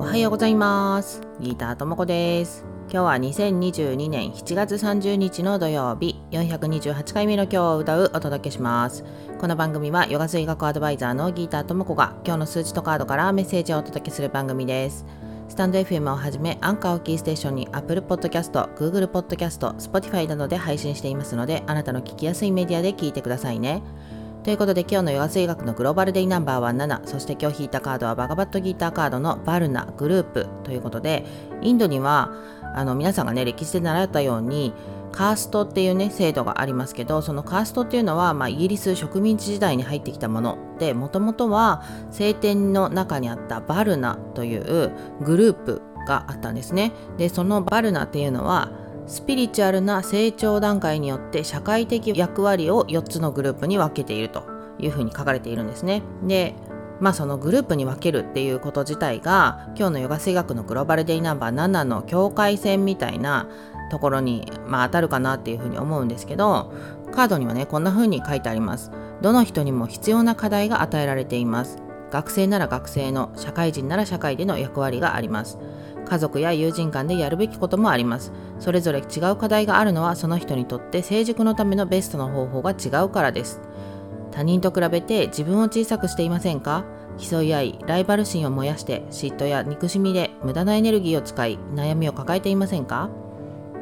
おはようございます。ギターともこです。今日は2022年7月30日の土曜日。428回目の今日を歌うお届けします。この番組はヨガ水学アドバイザーのギターともこが今日の数値とカードからメッセージをお届けする番組です。スタンド FM をはじめ、アンカーをキーステーションに Apple Podcast、Google Podcast、Spotify などで配信していますので、あなたの聞きやすいメディアで聞いてくださいね。ということで今日のヨガ水学のグローバルデイナンバーは7そして今日引いたカードはバガバットギーターカードのバルナグループ。ということでインドにはあの皆さんがね歴史で習ったようにカーストっていうね制度がありますけどそのカーストっていうのは、まあ、イギリス植民地時代に入ってきたもの。でもともとは聖典の中にあったバルナというグループがあったんですね。でそのバルナっていうのはスピリチュアルな成長段階によって社会的役割を4つのグループに分けているというふうに書かれているんですね。でまあそのグループに分けるっていうこと自体が今日のヨガ水学のグローバルデイナンバー7の境界線みたいなところに、まあ、当たるかなっていうふうに思うんですけどカードにはねこんな風に書いてあります。どの人にも必要な課題が与えられています。学生なら学生の社会人なら社会での役割があります。家族や友人間でやるべきこともあります。それぞれ違う課題があるのはその人にとって成熟のためのベストの方法が違うからです。他人と比べて自分を小さくしていませんか？競い合いライバル心を燃やして嫉妬や憎しみで無駄なエネルギーを使い悩みを抱えていませんか？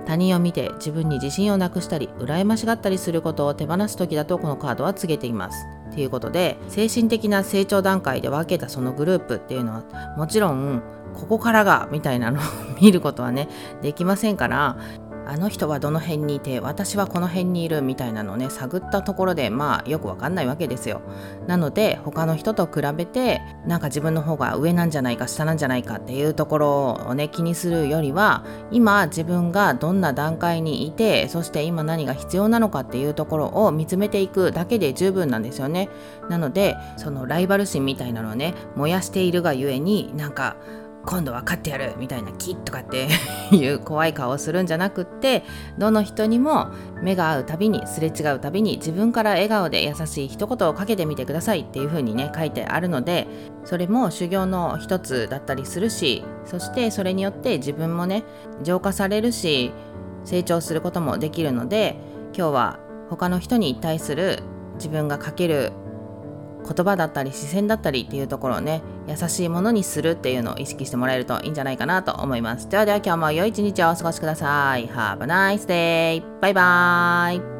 他人を見て自分に自信をなくしたり羨ましがったりすることを手放す時だとこのカードは告げています。ということで精神的な成長段階で分けたそのグループっていうのはもちろんここからがみたいなのを 見ることはねできませんからあの人はどの辺にいて私はこの辺にいるみたいなのをね探ったところでまあよくわかんないわけですよ。なので他の人と比べてなんか自分の方が上なんじゃないか下なんじゃないかっていうところをね気にするよりは今自分がどんな段階にいてそして今何が必要なのかっていうところを見つめていくだけで十分なんですよね。なのでそのライバル心みたいなのをね燃やしているがゆえになんか今度は勝ってやるみたいなキッとかって いう怖い顔をするんじゃなくってどの人にも目が合うたびにすれ違うたびに自分から笑顔で優しい一言をかけてみてくださいっていう風にね書いてあるのでそれも修行の一つだったりするしそしてそれによって自分もね浄化されるし成長することもできるので今日は他の人に対する自分がかける言葉だったり視線だったりっていうところをね優しいものにするっていうのを意識してもらえるといいんじゃないかなと思います。ではでは今日も良い一日をお過ごしください。Have a nice day! バイバーイ。